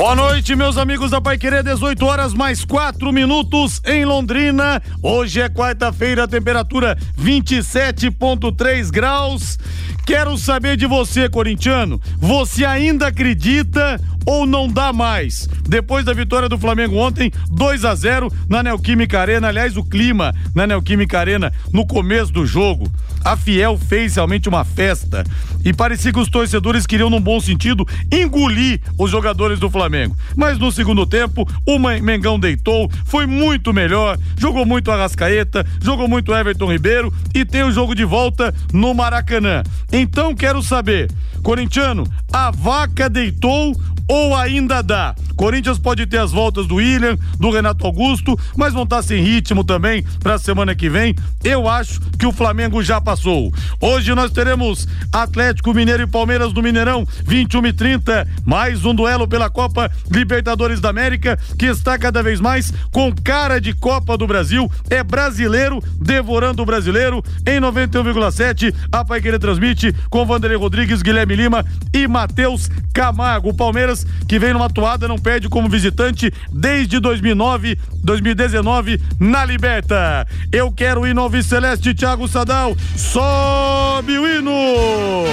Boa noite, meus amigos da Pai Querer, 18 horas mais 4 minutos em Londrina. Hoje é quarta-feira, temperatura 27,3 graus. Quero saber de você, corintiano. Você ainda acredita ou não dá mais? Depois da vitória do Flamengo ontem, 2 a 0 na Neoquímica Arena. Aliás, o clima na Neoquímica Arena no começo do jogo. A Fiel fez realmente uma festa e parecia que os torcedores queriam, num bom sentido, engolir os jogadores do Flamengo. Mas no segundo tempo, o Mengão deitou, foi muito melhor, jogou muito Arrascaeta, jogou muito Everton Ribeiro e tem o jogo de volta no Maracanã. Então quero saber, corintiano, a vaca deitou ou ainda dá? Corinthians pode ter as voltas do William, do Renato Augusto, mas vão estar sem ritmo também para a semana que vem. Eu acho que o Flamengo já passou. Hoje nós teremos Atlético Mineiro e Palmeiras do Mineirão, 21 e 30, mais um duelo pela Copa Libertadores da América, que está cada vez mais com cara de Copa do Brasil. É brasileiro devorando o brasileiro. Em 91,7, a Pai transmite com Vanderlei Rodrigues, Guilherme Lima e Matheus Camargo. O Palmeiras que vem numa toada, não perde como visitante desde 2009, 2019 na Liberta. Eu quero o hino Alves Celeste, Thiago Sadal. Sobe o hino!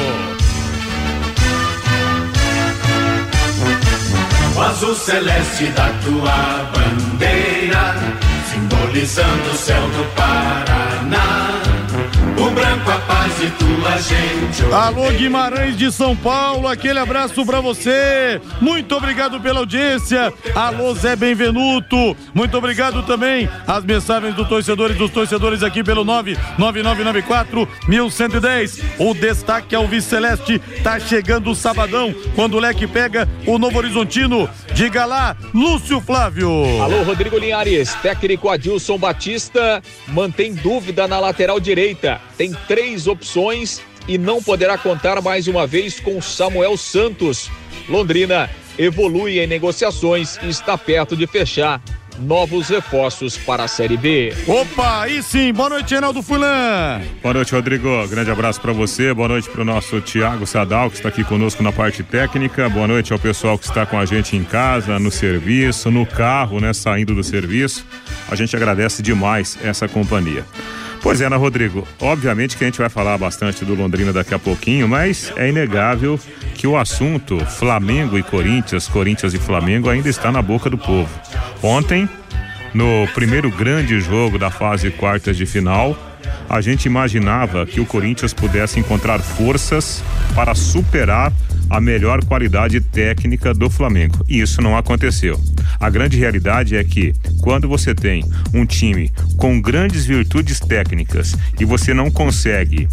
O azul celeste da tua bandeira, simbolizando o céu do Paraná o branco a e. Alô Guimarães de São Paulo, aquele abraço para você. Muito obrigado pela audiência. Alô Zé Benvenuto, muito obrigado também as mensagens dos torcedores dos torcedores aqui pelo 99994 1110. O destaque ao Vice Celeste tá chegando o sabadão quando o leque pega o Novo Horizontino. Diga lá, Lúcio Flávio. Alô Rodrigo Linhares, técnico Adilson Batista mantém dúvida na lateral direita tem três opções e não poderá contar mais uma vez com Samuel Santos. Londrina evolui em negociações e está perto de fechar novos reforços para a Série B. Opa, aí sim. Boa noite, Reinaldo Fulan. Boa noite, Rodrigo. Grande abraço para você. Boa noite para o nosso Tiago Sadal, que está aqui conosco na parte técnica. Boa noite ao pessoal que está com a gente em casa, no serviço, no carro, né, saindo do serviço. A gente agradece demais essa companhia. Pois é, Ana Rodrigo. Obviamente que a gente vai falar bastante do Londrina daqui a pouquinho, mas é inegável que o assunto Flamengo e Corinthians, Corinthians e Flamengo ainda está na boca do povo. Ontem, no primeiro grande jogo da fase quartas de final, a gente imaginava que o Corinthians pudesse encontrar forças para superar a melhor qualidade técnica do Flamengo. E isso não aconteceu. A grande realidade é que quando você tem um time com grandes virtudes técnicas e você não consegue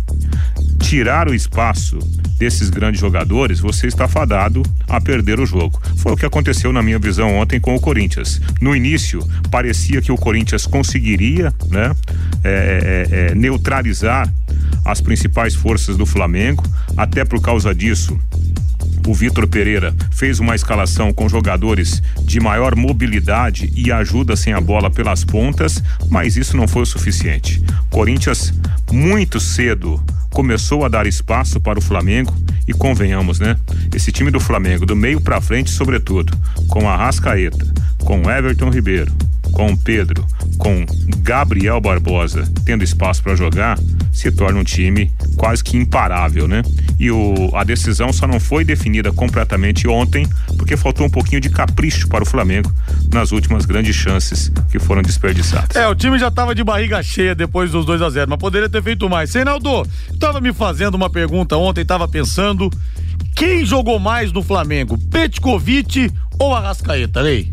tirar o espaço desses grandes jogadores, você está fadado a perder o jogo. Foi o que aconteceu na minha visão ontem com o Corinthians. No início, parecia que o Corinthians conseguiria, né, é, é, é neutralizar as principais forças do Flamengo. Até por causa disso, o Vitor Pereira fez uma escalação com jogadores de maior mobilidade e ajuda sem a bola pelas pontas, mas isso não foi o suficiente. Corinthians muito cedo começou a dar espaço para o Flamengo e convenhamos, né? Esse time do Flamengo, do meio para frente, sobretudo, com a Rascaeta, com Everton Ribeiro, com Pedro, com Gabriel Barbosa tendo espaço para jogar, se torna um time quase que imparável, né? E o, a decisão só não foi definida completamente ontem, porque faltou um pouquinho de capricho para o Flamengo nas últimas grandes chances que foram desperdiçadas. É, o time já estava de barriga cheia depois dos 2 a 0 mas poderia ter feito mais. Reinaldo, estava me fazendo uma pergunta ontem, estava pensando, quem jogou mais no Flamengo, Petkovic ou Arrascaeta, Lei?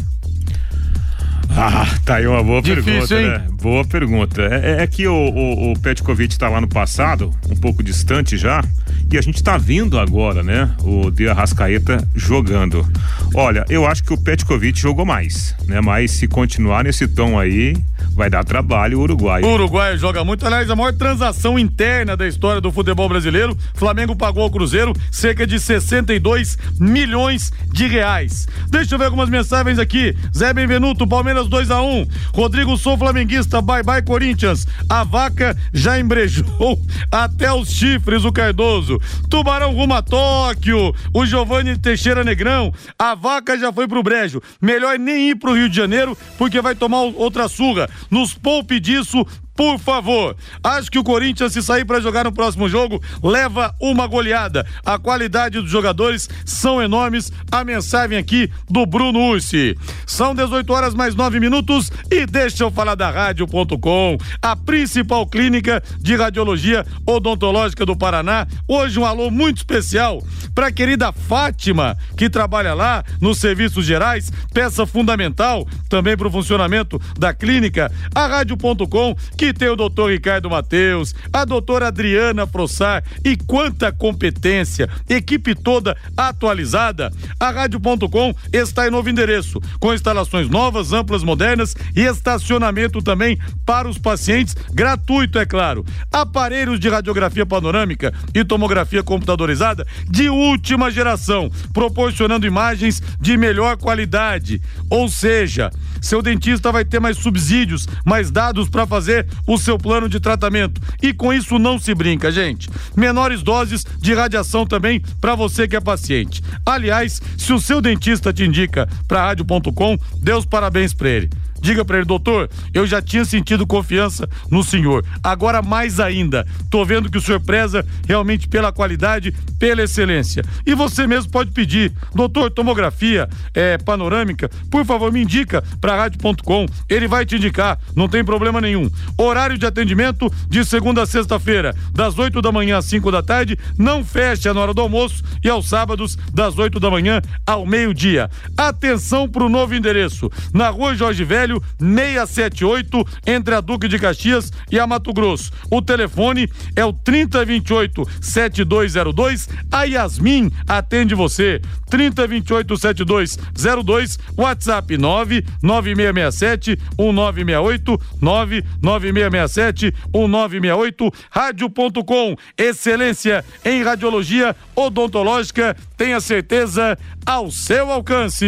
Ah, tá aí uma boa Difícil, pergunta, hein? né? Boa pergunta. É, é- é que o, o, o Petkovic tá lá no passado, um pouco distante já, e a gente tá vindo agora, né? O De Arrascaeta jogando. Olha, eu acho que o Petkovic jogou mais, né? Mas se continuar nesse tom aí, vai dar trabalho o Uruguai. O Uruguai joga muito. Aliás, a maior transação interna da história do futebol brasileiro. Flamengo pagou ao Cruzeiro cerca de 62 milhões de reais. Deixa eu ver algumas mensagens aqui. Zé Benvenuto, Palmeiras 2 a 1 Rodrigo Sou Flamenguista, bye bye Corinthians. A vaca já embrejou até os chifres, o Cardoso. Tubarão rumo a Tóquio. O Giovanni Teixeira Negrão. A vaca já foi pro brejo. Melhor nem ir pro Rio de Janeiro, porque vai tomar outra surra. Nos poupe disso, por favor. Acho que o Corinthians, se sair para jogar no próximo jogo, leva uma goleada. A qualidade dos jogadores são enormes. A mensagem aqui do Bruno Ursi. São 18 horas mais 9 minutos e deixa eu falar da rádio.com, a principal clínica de radiologia odontológica do Paraná. Hoje um alô muito especial para a querida Fátima, que trabalha lá nos serviços gerais, peça fundamental também para o funcionamento da clínica. A rádio.com que tem o doutor Ricardo Mateus, a doutora Adriana Frossar e quanta competência, equipe toda atualizada. A Rádio.com está em novo endereço, com instalações novas, amplas, modernas e estacionamento também para os pacientes, gratuito, é claro. Aparelhos de radiografia panorâmica e tomografia computadorizada de última geração, proporcionando imagens de melhor qualidade. Ou seja, seu dentista vai ter mais subsídios, mais dados para fazer o seu plano de tratamento. E com isso não se brinca, gente. Menores doses de radiação também para você que é paciente. Aliás, se o seu dentista te indica para rádio.com, dê os parabéns para ele. Diga para ele, doutor, eu já tinha sentido confiança no senhor. Agora mais ainda. Tô vendo que o senhor preza realmente pela qualidade, pela excelência. E você mesmo pode pedir, doutor, tomografia é, panorâmica, por favor, me indica para rádio.com. Ele vai te indicar, não tem problema nenhum. Horário de atendimento de segunda a sexta-feira, das 8 da manhã às 5 da tarde, não fecha na hora do almoço e aos sábados, das 8 da manhã ao meio-dia. Atenção para o novo endereço, na rua Jorge Velho 678, entre a Duque de Caxias e a Mato Grosso. O telefone é o 3028 7202. A Yasmin atende você. 3028 7202, WhatsApp 99667 1968 99667 1968, rádio.com. Excelência em radiologia odontológica, tenha certeza ao seu alcance.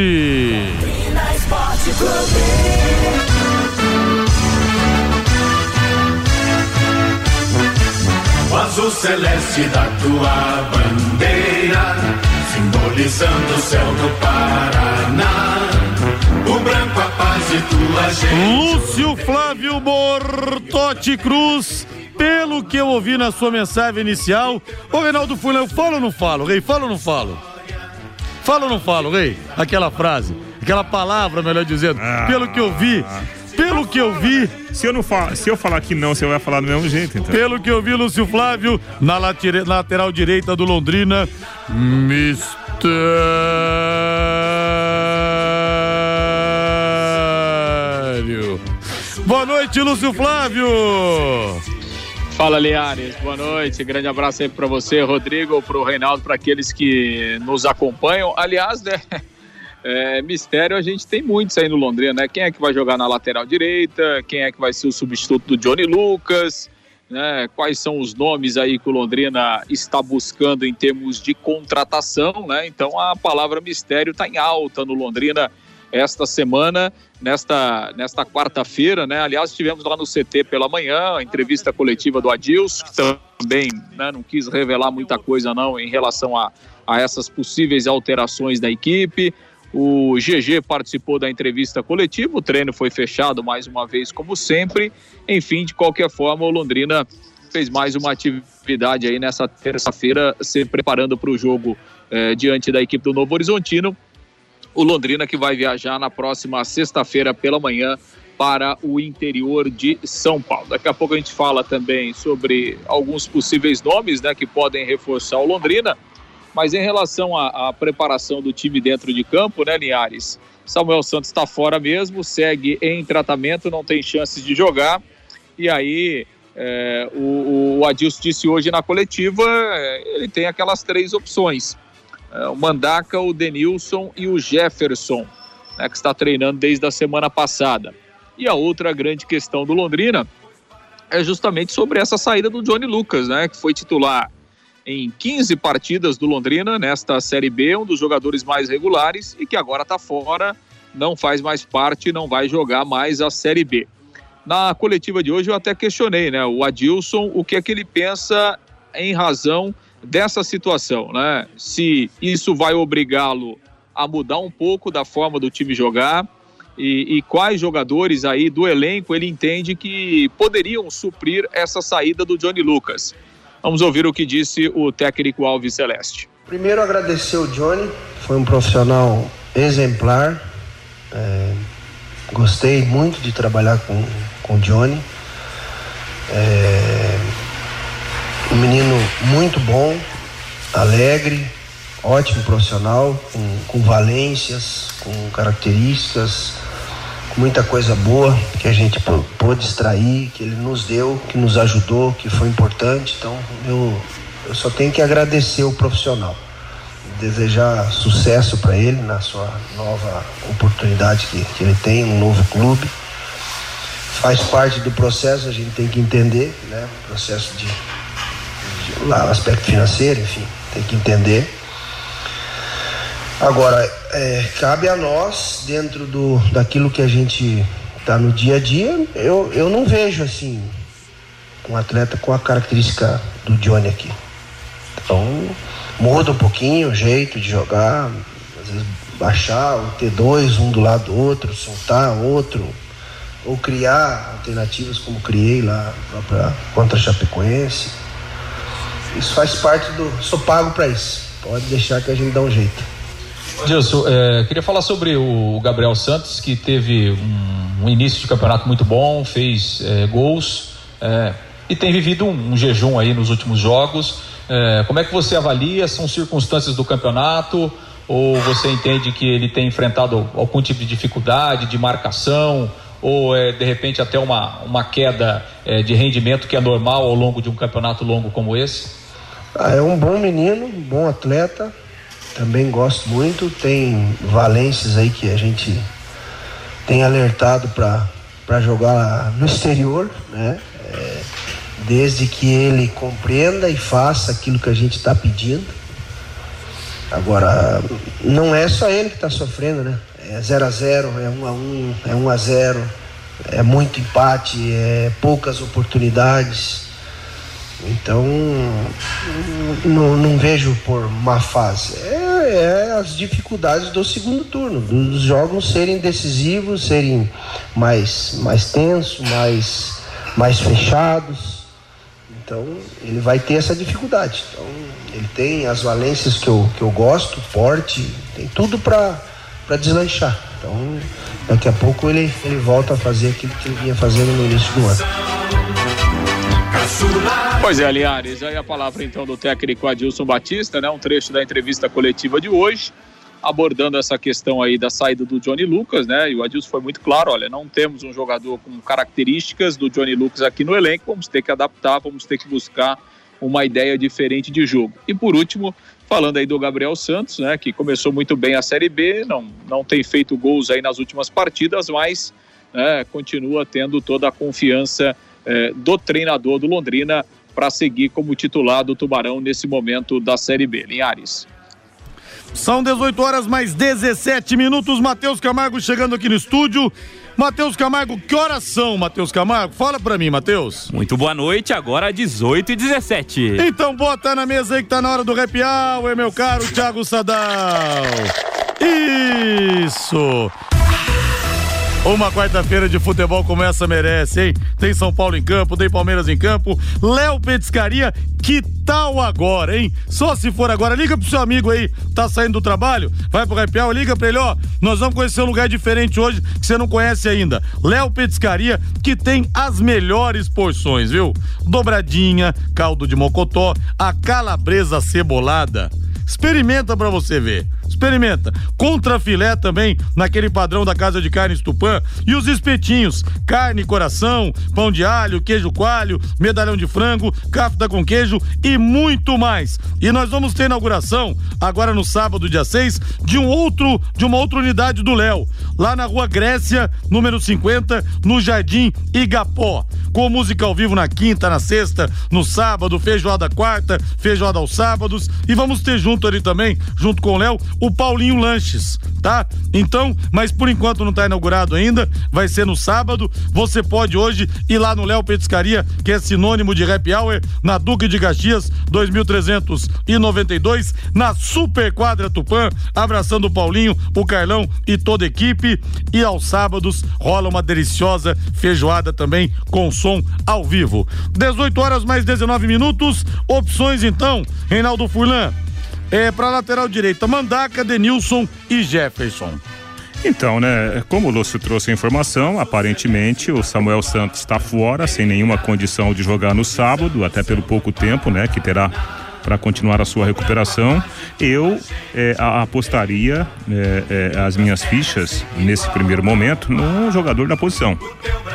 O azul celeste da tua bandeira, simbolizando o céu do Paraná. O branco a paz e tua gente. Lúcio Flávio Bortotti Cruz. Pelo que eu ouvi na sua mensagem inicial, ô Reinaldo Fulano, eu falo ou não falo? Rei, falo ou não falo? Falo ou não falo, Rei? Aquela frase, aquela palavra, melhor dizendo. Ah. Pelo que eu vi, pelo que eu vi, Se eu, não fa... Se eu falar que não, você vai falar do mesmo jeito, então. pelo que eu vi, Lúcio Flávio, na latire- lateral direita do Londrina, Mistério. Boa noite, Lúcio Flávio. Fala, Liares. Boa noite. Grande abraço aí para você, Rodrigo, para o Reinaldo, para aqueles que nos acompanham. Aliás, né? é, mistério a gente tem muitos aí no Londrina, né? Quem é que vai jogar na lateral direita? Quem é que vai ser o substituto do Johnny Lucas? Né? Quais são os nomes aí que o Londrina está buscando em termos de contratação, né? Então a palavra mistério está em alta no Londrina esta semana, nesta, nesta quarta-feira, né? Aliás, estivemos lá no CT pela manhã, a entrevista coletiva do Adilson, que também né, não quis revelar muita coisa não em relação a, a essas possíveis alterações da equipe. O GG participou da entrevista coletiva, o treino foi fechado mais uma vez, como sempre. Enfim, de qualquer forma, o Londrina fez mais uma atividade aí nessa terça-feira, se preparando para o jogo eh, diante da equipe do Novo Horizontino o Londrina que vai viajar na próxima sexta-feira pela manhã para o interior de São Paulo. Daqui a pouco a gente fala também sobre alguns possíveis nomes né, que podem reforçar o Londrina, mas em relação à, à preparação do time dentro de campo, né, Linhares? Samuel Santos está fora mesmo, segue em tratamento, não tem chances de jogar, e aí é, o, o Adilson disse hoje na coletiva, é, ele tem aquelas três opções é, o Mandaca, o Denilson e o Jefferson, né, que está treinando desde a semana passada. E a outra grande questão do Londrina é justamente sobre essa saída do Johnny Lucas, né, que foi titular em 15 partidas do Londrina nesta Série B, um dos jogadores mais regulares e que agora está fora, não faz mais parte, não vai jogar mais a Série B. Na coletiva de hoje eu até questionei, né, o Adilson, o que é que ele pensa em razão dessa situação, né? Se isso vai obrigá-lo a mudar um pouco da forma do time jogar e, e, quais jogadores aí do elenco ele entende que poderiam suprir essa saída do Johnny Lucas. Vamos ouvir o que disse o técnico Alves Celeste. Primeiro agradecer o Johnny, foi um profissional exemplar. É, gostei muito de trabalhar com, com o Johnny. É, um menino muito bom, alegre, ótimo profissional, com, com valências, com características, muita coisa boa que a gente pôde extrair, que ele nos deu, que nos ajudou, que foi importante. Então eu, eu só tenho que agradecer o profissional, desejar sucesso para ele na sua nova oportunidade que, que ele tem, um novo clube. Faz parte do processo, a gente tem que entender, né? Processo de, de lá, aspecto financeiro, enfim, tem que entender Agora, é, cabe a nós, dentro do, daquilo que a gente está no dia a dia, eu, eu não vejo assim um atleta com a característica do Johnny aqui. Então, muda um pouquinho o jeito de jogar, às vezes baixar o T2 um do lado do outro, soltar outro, ou criar alternativas como criei lá própria, contra Chapecoense. Isso faz parte do. Sou pago para isso. Pode deixar que a gente dá um jeito. Gilson, é, queria falar sobre o Gabriel Santos, que teve um, um início de campeonato muito bom, fez é, gols é, e tem vivido um, um, jejum aí nos últimos jogos. É, como é que você avalia? São circunstâncias do campeonato? Ou você entende que ele tem enfrentado algum tipo de dificuldade, de marcação? Ou é de repente até uma, uma queda é, de rendimento que é normal ao longo de um campeonato longo como esse? Ah, é um bom menino, um bom atleta, também gosto muito. Tem valências aí que a gente tem alertado para jogar no exterior, né? É, desde que ele compreenda e faça aquilo que a gente está pedindo. Agora, não é só ele que está sofrendo, né? É 0 a 0 é 1 um a 1 um, é 1 um a 0 é muito empate, é poucas oportunidades. Então, não, não, vejo por má fase. É, é, as dificuldades do segundo turno, dos jogos serem decisivos, serem mais, mais tensos, mais, mais fechados. Então, ele vai ter essa dificuldade. Então, ele tem as valências que eu, que eu gosto, porte, tem tudo para deslanchar. Então, daqui a pouco ele, ele volta a fazer aquilo que ele vinha fazendo no início do ano. Pois é, Linhares, aí a palavra então do técnico Adilson Batista, né? Um trecho da entrevista coletiva de hoje, abordando essa questão aí da saída do Johnny Lucas, né? E o Adilson foi muito claro, olha, não temos um jogador com características do Johnny Lucas aqui no elenco, vamos ter que adaptar, vamos ter que buscar uma ideia diferente de jogo. E por último, falando aí do Gabriel Santos, né, que começou muito bem a Série B, não, não tem feito gols aí nas últimas partidas, mas né, continua tendo toda a confiança é, do treinador do Londrina para seguir como titular do Tubarão nesse momento da Série B. Linhares. São 18 horas mais 17 minutos. Matheus Camargo chegando aqui no estúdio. Matheus Camargo, que horas são, Matheus Camargo? Fala pra mim, Matheus. Muito boa noite, agora 18 e 17. Então bota na mesa aí que tá na hora do rap hour, meu caro Thiago Sadal. Isso! Uma quarta-feira de futebol como essa merece, hein? Tem São Paulo em campo, tem Palmeiras em campo. Léo Petiscaria, que tal agora, hein? Só se for agora. Liga pro seu amigo aí, tá saindo do trabalho, vai pro Hour, liga pra ele, ó. Nós vamos conhecer um lugar diferente hoje que você não conhece ainda. Léo Petiscaria, que tem as melhores porções, viu? Dobradinha, caldo de mocotó, a calabresa cebolada. Experimenta pra você ver. Experimenta. Contra filé também, naquele padrão da Casa de Carnes Tupã. E os espetinhos: carne, coração, pão de alho, queijo coalho, medalhão de frango, cafta com queijo e muito mais. E nós vamos ter inauguração agora no sábado, dia 6, de um outro, de uma outra unidade do Léo, lá na Rua Grécia, número 50, no Jardim Igapó. Com música ao vivo na quinta, na sexta, no sábado, feijoada quarta, feijoada aos sábados. E vamos ter junto ali também, junto com o Léo, o Paulinho Lanches, tá? Então, mas por enquanto não está inaugurado ainda, vai ser no sábado. Você pode hoje ir lá no Léo Petiscaria, que é sinônimo de happy hour, na Duque de Caxias, 2392, na Super Quadra Tupã, abraçando o Paulinho, o Carlão e toda a equipe. E aos sábados rola uma deliciosa feijoada também com som ao vivo. 18 horas mais 19 minutos. Opções então, Reinaldo Furlan. É para lateral direita, Mandaca, Denilson e Jefferson. Então, né, como o Lúcio trouxe a informação, aparentemente o Samuel Santos está fora, sem nenhuma condição de jogar no sábado, até pelo pouco tempo, né, que terá para continuar a sua recuperação. Eu é, apostaria é, é, as minhas fichas nesse primeiro momento no jogador da posição,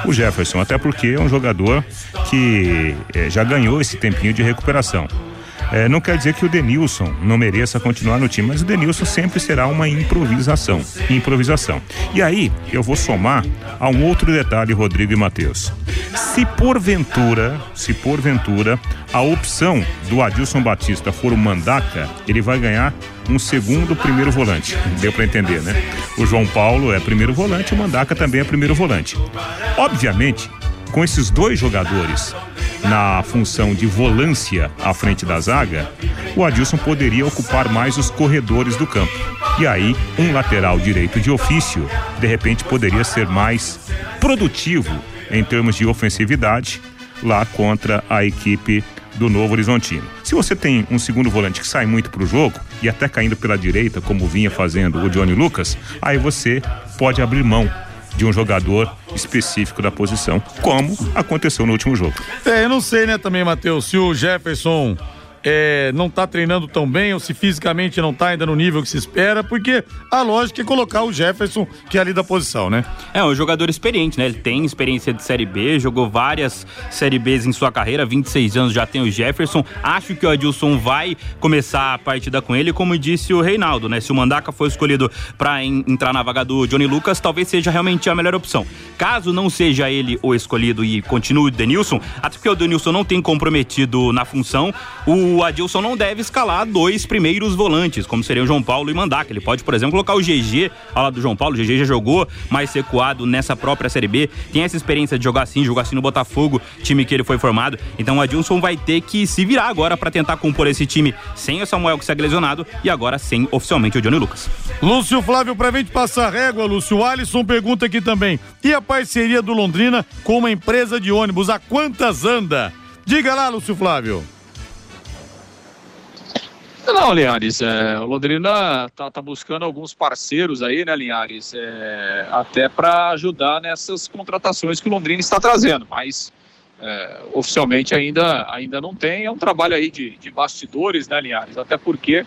o Jefferson, até porque é um jogador que já ganhou esse tempinho de recuperação. É, não quer dizer que o Denilson não mereça continuar no time, mas o Denilson sempre será uma improvisação. Improvisação. E aí, eu vou somar a um outro detalhe, Rodrigo e Matheus. Se porventura, se porventura, a opção do Adilson Batista for o Mandaca, ele vai ganhar um segundo primeiro volante. Deu para entender, né? O João Paulo é primeiro volante, o Mandaca também é primeiro volante. Obviamente, com esses dois jogadores na função de volância à frente da zaga, o Adilson poderia ocupar mais os corredores do campo. E aí, um lateral direito de ofício, de repente, poderia ser mais produtivo em termos de ofensividade lá contra a equipe do Novo Horizontino. Se você tem um segundo volante que sai muito para o jogo e até caindo pela direita, como vinha fazendo o Johnny Lucas, aí você pode abrir mão de um jogador específico da posição, como aconteceu no último jogo. É, eu não sei, né, também, Matheus, se o Jefferson é, não está treinando tão bem ou se fisicamente não está ainda no nível que se espera, porque a lógica é colocar o Jefferson, que é ali da posição, né? É, um jogador experiente, né? Ele tem experiência de Série B, jogou várias Série Bs em sua carreira, 26 anos já tem o Jefferson. Acho que o Adilson vai começar a partida com ele, como disse o Reinaldo, né? Se o Mandaca for escolhido para entrar na vaga do Johnny Lucas, talvez seja realmente a melhor opção. Caso não seja ele o escolhido e continue o Denilson, até porque o Denilson não tem comprometido na função, o o Adilson não deve escalar dois primeiros volantes, como seriam João Paulo e Mandaca. Ele pode, por exemplo, colocar o GG ao lado do João Paulo. O GG já jogou mais recuado nessa própria Série B. Tem essa experiência de jogar assim, jogar assim no Botafogo, time que ele foi formado. Então o Adilson vai ter que se virar agora para tentar compor esse time sem o Samuel que segue lesionado e agora sem oficialmente o Johnny Lucas. Lúcio Flávio, pra gente passar régua, Lúcio, Alisson pergunta aqui também. E a parceria do Londrina com uma empresa de ônibus, a quantas anda? Diga lá, Lúcio Flávio. Não, Linhares, é, o Londrina tá, tá, buscando alguns parceiros aí, né, Linhares, é, até para ajudar nessas contratações que o Londrina está trazendo, mas é, oficialmente ainda, ainda não tem, é um trabalho aí de, de bastidores, né, Linhares, até porque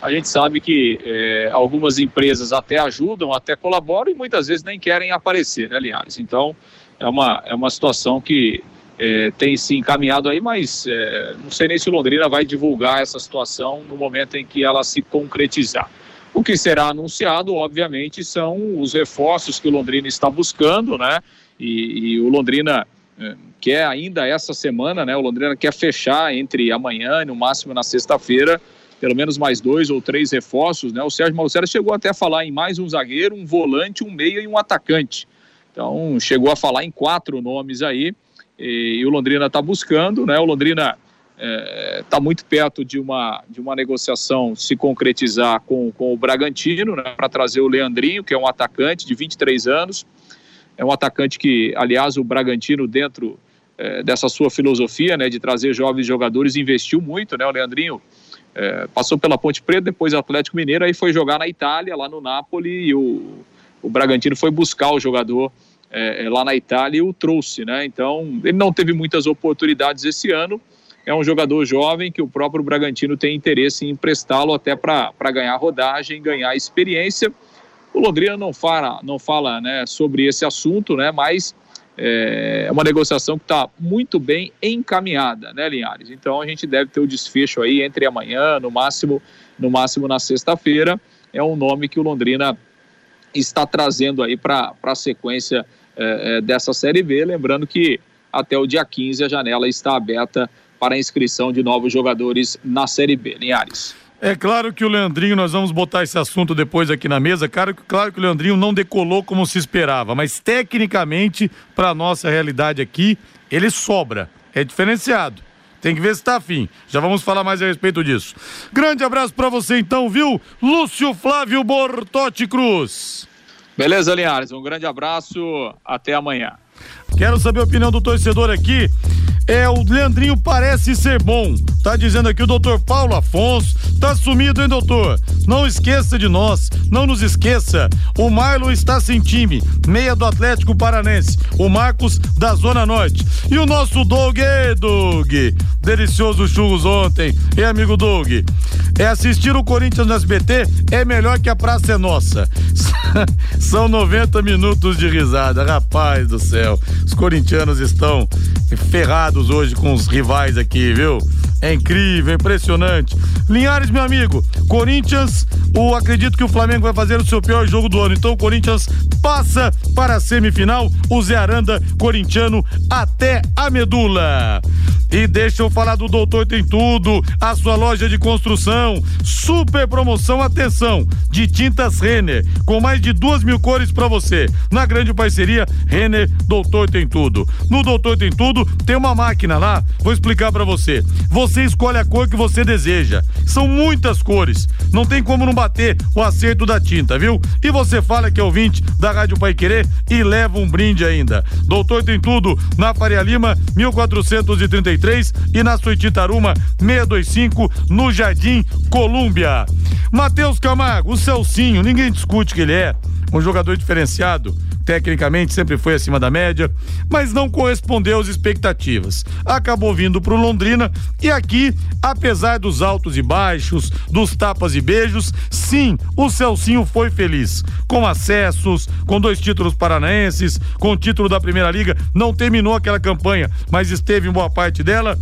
a gente sabe que é, algumas empresas até ajudam, até colaboram e muitas vezes nem querem aparecer, né, Linhares, então é uma, é uma situação que é, tem se encaminhado aí, mas é, não sei nem se Londrina vai divulgar essa situação no momento em que ela se concretizar. O que será anunciado, obviamente, são os reforços que o Londrina está buscando, né? E, e o Londrina é, quer ainda essa semana, né? O Londrina quer fechar entre amanhã e no máximo na sexta-feira, pelo menos mais dois ou três reforços, né? O Sérgio Malcera chegou até a falar em mais um zagueiro, um volante, um meia e um atacante. Então, chegou a falar em quatro nomes aí e, e o Londrina está buscando, né? O Londrina está é, tá muito perto de uma, de uma negociação se concretizar com, com o Bragantino, né, para trazer o Leandrinho, que é um atacante de 23 anos. É um atacante que, aliás, o Bragantino, dentro é, dessa sua filosofia né, de trazer jovens jogadores, investiu muito. Né, o Leandrinho é, passou pela Ponte Preta, depois Atlético Mineiro, aí foi jogar na Itália, lá no Napoli, e o, o Bragantino foi buscar o jogador é, é, lá na Itália e o trouxe, né? Então, ele não teve muitas oportunidades esse ano é um jogador jovem que o próprio Bragantino tem interesse em emprestá-lo até para ganhar rodagem, ganhar experiência. O Londrina não fala, não fala né, sobre esse assunto, né, mas é uma negociação que está muito bem encaminhada, né, Linhares? Então a gente deve ter o desfecho aí entre amanhã, no máximo, no máximo na sexta-feira. É um nome que o Londrina está trazendo aí para a sequência é, é, dessa Série B. Lembrando que até o dia 15 a janela está aberta para a inscrição de novos jogadores na Série B. Linhares. É claro que o Leandrinho, nós vamos botar esse assunto depois aqui na mesa. Claro, claro que o Leandrinho não decolou como se esperava, mas tecnicamente, para nossa realidade aqui, ele sobra. É diferenciado. Tem que ver se está afim. Já vamos falar mais a respeito disso. Grande abraço para você então, viu? Lúcio Flávio Bortotti Cruz. Beleza, Linhares. Um grande abraço. Até amanhã. Quero saber a opinião do torcedor aqui. É, o Leandrinho parece ser bom. Tá dizendo aqui o doutor Paulo Afonso. Tá sumido, hein, doutor? Não esqueça de nós. Não nos esqueça. O Marlon está sem time. Meia do Atlético Paranense. O Marcos da Zona Norte. E o nosso Doug, ei, Doug. Delicioso churros ontem. E amigo Doug? É assistir o Corinthians no SBT é melhor que a Praça é Nossa. São 90 minutos de risada. Rapaz do céu. Os corintianos estão ferrados hoje com os rivais aqui, viu? É incrível, impressionante. Linhares, meu amigo, Corinthians, o, acredito que o Flamengo vai fazer o seu pior jogo do ano. Então o Corinthians passa para a semifinal, o Zé Aranda, corintiano, até a medula. E deixa eu falar do Doutor Tem Tudo, a sua loja de construção. Super promoção, atenção, de tintas Renner, com mais de duas mil cores para você. Na grande parceria, Renner, Doutor Tem Tudo. No Doutor Tem Tudo, tem uma máquina lá, vou explicar para você. Você escolhe a cor que você deseja. São muitas cores, não tem como não bater o acerto da tinta, viu? E você fala que é ouvinte da Rádio Pai Querer e leva um brinde ainda. Doutor Tem Tudo, na Faria Lima, 1433 e na Suititaruma 625 no Jardim Colúmbia. Matheus Camargo, o Celcinho, ninguém discute que ele é um jogador diferenciado tecnicamente sempre foi acima da média, mas não correspondeu às expectativas. Acabou vindo para o Londrina e aqui, apesar dos altos e baixos, dos tapas e beijos, sim, o Celcinho foi feliz. Com acessos, com dois títulos paranaenses, com o título da Primeira Liga, não terminou aquela campanha, mas esteve em boa parte dela.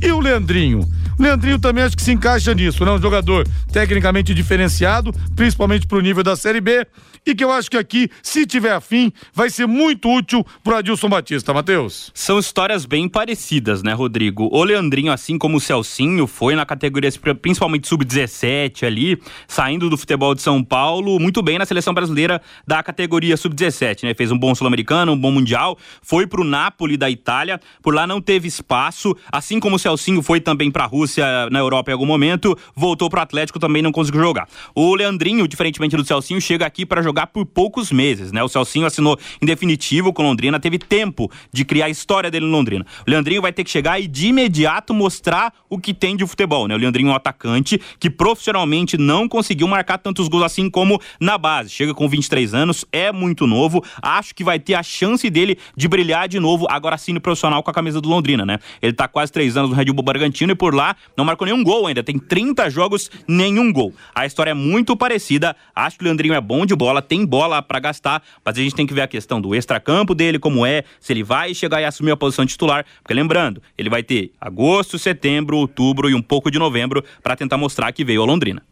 E o Leandrinho? Leandrinho também acho que se encaixa nisso, né? Um jogador tecnicamente diferenciado, principalmente para o nível da Série B e que eu acho que aqui, se tiver afim, vai ser muito útil pro Adilson Batista, Matheus. São histórias bem parecidas, né, Rodrigo? O Leandrinho, assim como o Celcinho, foi na categoria principalmente sub-17 ali, saindo do futebol de São Paulo, muito bem na seleção brasileira da categoria sub-17, né? Fez um bom sul-americano, um bom mundial, foi pro Napoli da Itália, por lá não teve espaço, assim como o Celcinho foi também pra Rússia na Europa em algum momento, voltou pro Atlético também não conseguiu jogar. O Leandrinho, diferentemente do Celcinho, chega aqui para jogar jogar por poucos meses, né? O Celcinho assinou em definitivo com Londrina, teve tempo de criar a história dele em Londrina. O Leandrinho vai ter que chegar e de imediato mostrar o que tem de futebol, né? O Leandrinho é um atacante que profissionalmente não conseguiu marcar tantos gols assim como na base. Chega com 23 anos, é muito novo, acho que vai ter a chance dele de brilhar de novo, agora sim no profissional com a camisa do Londrina, né? Ele tá quase três anos no Red Bull Bragantino e por lá não marcou nenhum gol ainda, tem 30 jogos, nenhum gol. A história é muito parecida, acho que o Leandrinho é bom de bola, tem bola para gastar, mas a gente tem que ver a questão do extracampo dele, como é, se ele vai chegar e assumir a posição titular, porque lembrando, ele vai ter agosto, setembro, outubro e um pouco de novembro para tentar mostrar que veio a Londrina.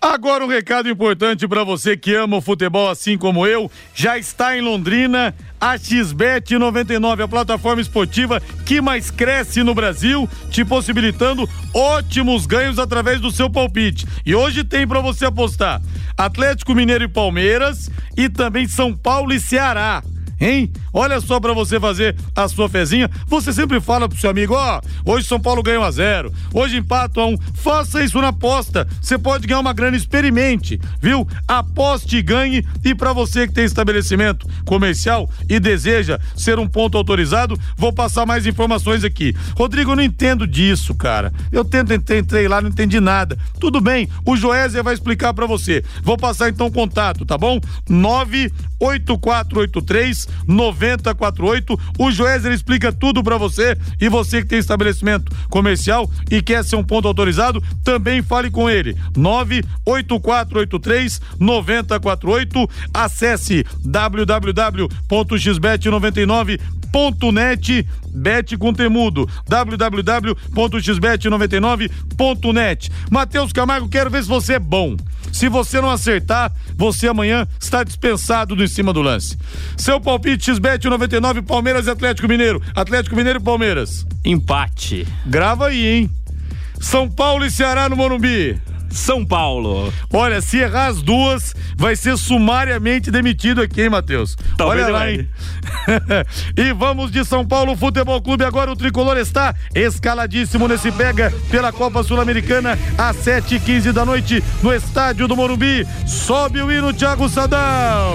Agora um recado importante para você que ama o futebol assim como eu, já está em Londrina a XBET 99, a plataforma esportiva que mais cresce no Brasil, te possibilitando ótimos ganhos através do seu palpite. E hoje tem para você apostar Atlético Mineiro e Palmeiras e também São Paulo e Ceará hein? Olha só para você fazer a sua fezinha. Você sempre fala pro seu amigo, ó, oh, hoje São Paulo ganha 1 a 0, hoje empata a 1. Faça isso na aposta. Você pode ganhar uma grana, experimente, viu? Aposte e ganhe. E para você que tem estabelecimento comercial e deseja ser um ponto autorizado, vou passar mais informações aqui. Rodrigo, eu não entendo disso, cara. Eu tento entrei lá, não entendi nada. Tudo bem, o Joésia vai explicar para você. Vou passar então o contato, tá bom? 98483 9048. O Joézer explica tudo para você e você que tem estabelecimento comercial e quer ser um ponto autorizado, também fale com ele. 98483 9048. Acesse www.xbet99.net Bet com temudo www.xbet99.net Matheus Camargo, quero ver se você é bom. Se você não acertar, você amanhã está dispensado do em cima do lance. Seu palpite XBET 99 Palmeiras e Atlético Mineiro. Atlético Mineiro e Palmeiras. Empate. Grava aí, hein? São Paulo e Ceará no Morumbi. São Paulo. Olha, se errar as duas, vai ser sumariamente demitido aqui, hein, Matheus? Talvez Olha lá, vai. hein? e vamos de São Paulo Futebol Clube. Agora o tricolor está escaladíssimo nesse pega pela Copa Sul-Americana às 7h15 da noite no estádio do Morumbi. Sobe o hino, Thiago Sadal.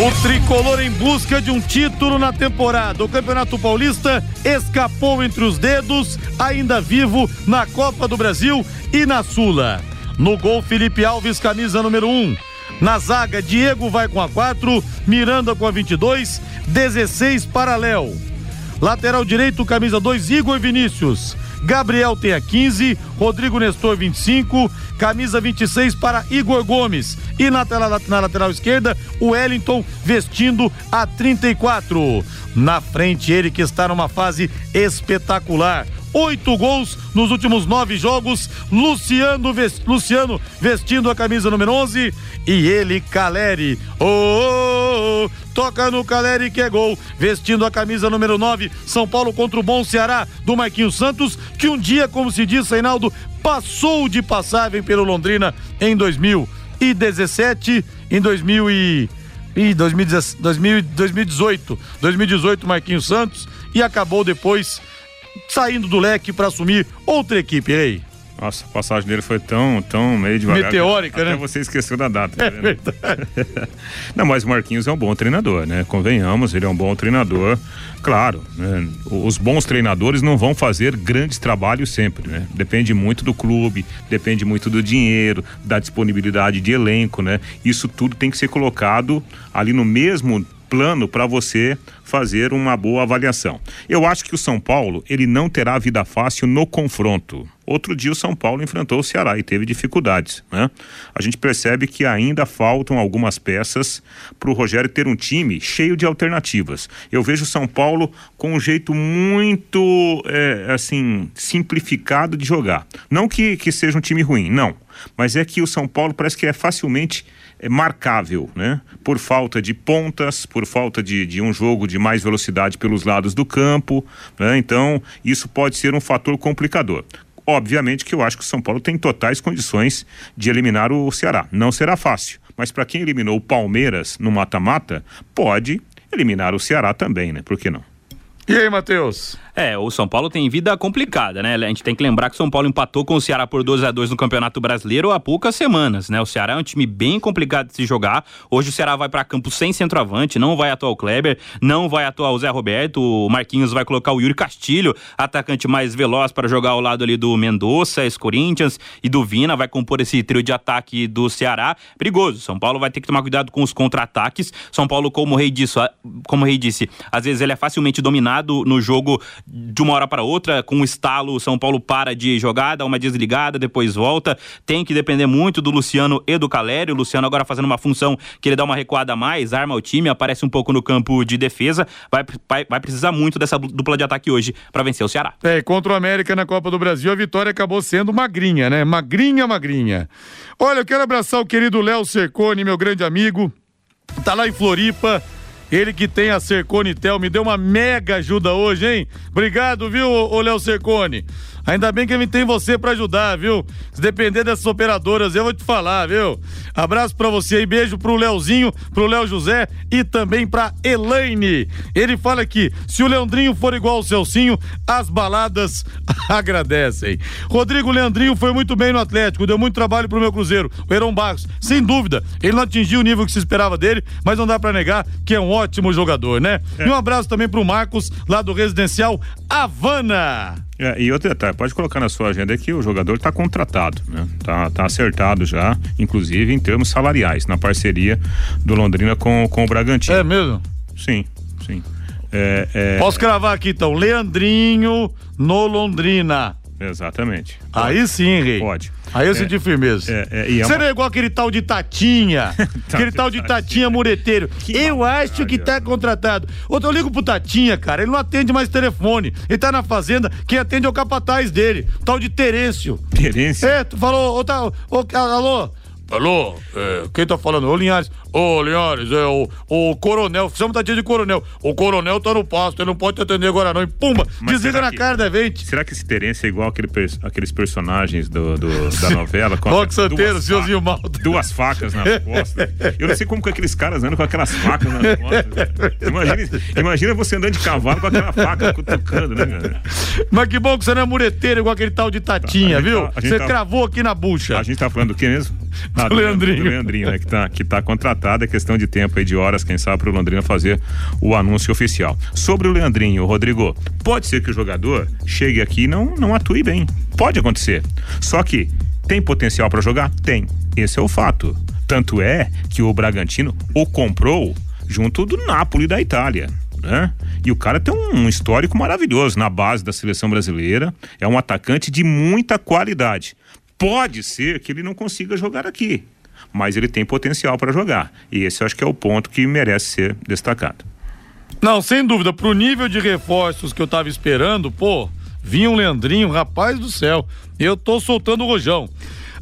O tricolor em busca de um título na temporada. O Campeonato Paulista escapou entre os dedos, ainda vivo na Copa do Brasil e na Sula. No gol, Felipe Alves, camisa número 1. Um. Na zaga, Diego vai com a 4, Miranda com a 22, 16 para Léo. Lateral direito, camisa 2, Igor Vinícius. Gabriel tem a 15, Rodrigo Nestor 25, camisa 26 para Igor Gomes. E na, tela, na lateral esquerda, o Wellington vestindo a 34. Na frente, ele que está numa fase espetacular. Oito gols nos últimos nove jogos. Luciano, vest, Luciano vestindo a camisa número 11 e ele, Caleri. Oh, oh, oh, toca no Caleri que é gol. Vestindo a camisa número 9, São Paulo contra o bom Ceará do Marquinhos Santos, que um dia, como se diz, Reinaldo, passou de passagem pelo Londrina em 2017, em 2000 e e 2018, 2018 Marquinhos Santos e acabou depois saindo do leque para assumir outra equipe aí. Nossa, a passagem dele foi tão, tão meio devagar. Meteórica, né? Você esqueceu da data. Tá é verdade. Não, mas o Marquinhos é um bom treinador, né? Convenhamos, ele é um bom treinador. Claro, né? os bons treinadores não vão fazer grandes trabalhos sempre, né? Depende muito do clube, depende muito do dinheiro, da disponibilidade de elenco, né? Isso tudo tem que ser colocado ali no mesmo plano para você fazer uma boa avaliação. Eu acho que o São Paulo, ele não terá vida fácil no confronto. Outro dia o São Paulo enfrentou o Ceará e teve dificuldades, né? A gente percebe que ainda faltam algumas peças para o Rogério ter um time cheio de alternativas. Eu vejo o São Paulo com um jeito muito, é, assim, simplificado de jogar. Não que, que seja um time ruim, não. Mas é que o São Paulo parece que é facilmente marcável, né? Por falta de pontas, por falta de, de um jogo de mais velocidade pelos lados do campo, né? Então, isso pode ser um fator complicador. Obviamente que eu acho que o São Paulo tem totais condições de eliminar o Ceará. Não será fácil, mas para quem eliminou o Palmeiras no mata-mata, pode eliminar o Ceará também, né? Por que não? E aí, Matheus? É, o São Paulo tem vida complicada, né? A gente tem que lembrar que o São Paulo empatou com o Ceará por 2 a 2 no Campeonato Brasileiro há poucas semanas, né? O Ceará é um time bem complicado de se jogar. Hoje o Ceará vai para campo sem centroavante, não vai atuar o Kleber, não vai atuar o Zé Roberto, o Marquinhos vai colocar o Yuri Castilho, atacante mais veloz para jogar ao lado ali do Mendonça, ex-Corinthians e do Vina, vai compor esse trio de ataque do Ceará. Perigoso. São Paulo vai ter que tomar cuidado com os contra-ataques. São Paulo, como o Rei disse, como o Rei disse, às vezes ele é facilmente dominado no jogo de uma hora para outra, com um estalo, o São Paulo para de jogar, dá uma desligada, depois volta. Tem que depender muito do Luciano e do Calério. O Luciano agora fazendo uma função que ele dá uma recuada a mais, arma o time, aparece um pouco no campo de defesa. Vai, vai, vai precisar muito dessa dupla de ataque hoje para vencer o Ceará. É, contra o América na Copa do Brasil, a vitória acabou sendo magrinha, né? Magrinha, magrinha. Olha, eu quero abraçar o querido Léo Cercone, meu grande amigo. Tá lá em Floripa ele que tem a Cercone Tel, me deu uma mega ajuda hoje, hein? Obrigado, viu, Léo Cercone? Ainda bem que ele tem você para ajudar, viu? Se depender dessas operadoras, eu vou te falar, viu? Abraço para você e beijo pro Leozinho, pro Léo José e também pra Elaine. Ele fala aqui: se o Leandrinho for igual ao Celcinho, as baladas agradecem. Rodrigo Leandrinho foi muito bem no Atlético, deu muito trabalho pro meu Cruzeiro. O Heron Barros, sem dúvida, ele não atingiu o nível que se esperava dele, mas não dá para negar que é um ótimo jogador, né? É. E um abraço também pro Marcos, lá do Residencial Havana. É, e outro detalhe, pode colocar na sua agenda que o jogador está contratado, né? Tá, tá acertado já, inclusive em termos salariais, na parceria do Londrina com, com o Bragantino. É mesmo? Sim, sim. É, é... Posso cravar aqui então, Leandrinho no Londrina. Exatamente. Aí sim, Rei. Pode. Aí eu senti firmeza. É, é, e é Você uma- não é igual aquele tal de Tatinha. aquele tal de Tatinha Mureteiro. Eu acho que tá contratado. Outro, eu ligo pro Tatinha, cara. Ele não atende mais telefone. Ele tá na fazenda. Quem atende é o capataz dele. Tal de Terêncio. Terêncio? É, tu falou. Ô, tá, ô, alô? Alô? É, quem tá falando? Ô, Linhares. Ô, Linhares, é o, o coronel. Chama o Tatinha de coronel. O coronel tá no pasto. Ele não pode te atender agora, não. E pumba, Mas desliga na que- cara da gente. Será que esse Terência é igual aquele aqueles personagens do, do- da novela? com duas Santeiro, Senhorzinho Malta. Duas facas nas costas. Eu não sei como que aqueles caras andam com aquelas facas nas costas. Imagina, imagina você andando de cavalo com aquela faca cutucando, né, cara? Mas que bom que você não é mureteiro igual aquele tal de Tatinha, A gente viu? tá- Você tá- cravou aqui na bucha. A gente tá falando do que mesmo? Ah, Do Leandrinho. Do Leandrinho, né? Que tá, que tá contratado. É questão de tempo aí, de horas, quem sabe, pro Londrina fazer o anúncio oficial. Sobre o Leandrinho, Rodrigo, pode ser que o jogador chegue aqui e não, não atue bem. Pode acontecer. Só que tem potencial para jogar? Tem. Esse é o fato. Tanto é que o Bragantino o comprou junto do Napoli da Itália. Né? E o cara tem um histórico maravilhoso na base da seleção brasileira. É um atacante de muita qualidade. Pode ser que ele não consiga jogar aqui, mas ele tem potencial para jogar. E esse eu acho que é o ponto que merece ser destacado. Não, sem dúvida, pro nível de reforços que eu tava esperando, pô, vinha um Leandrinho, rapaz do céu. Eu tô soltando o rojão.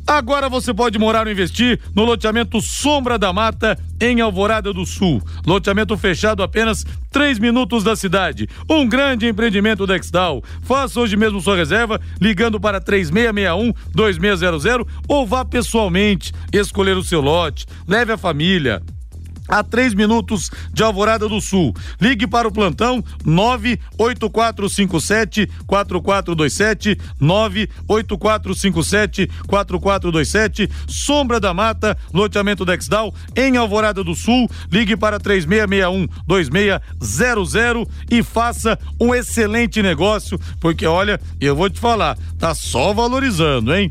Agora você pode morar ou investir no loteamento Sombra da Mata, em Alvorada do Sul. Loteamento fechado apenas 3 minutos da cidade. Um grande empreendimento da Exdal. Faça hoje mesmo sua reserva, ligando para 3661-2600 ou vá pessoalmente escolher o seu lote. Leve a família a três minutos de Alvorada do Sul. Ligue para o plantão 98457 4427 98457 4427 Sombra da Mata, loteamento Dexdal em Alvorada do Sul. Ligue para 3661 2600 e faça um excelente negócio, porque olha, eu vou te falar, tá só valorizando, hein?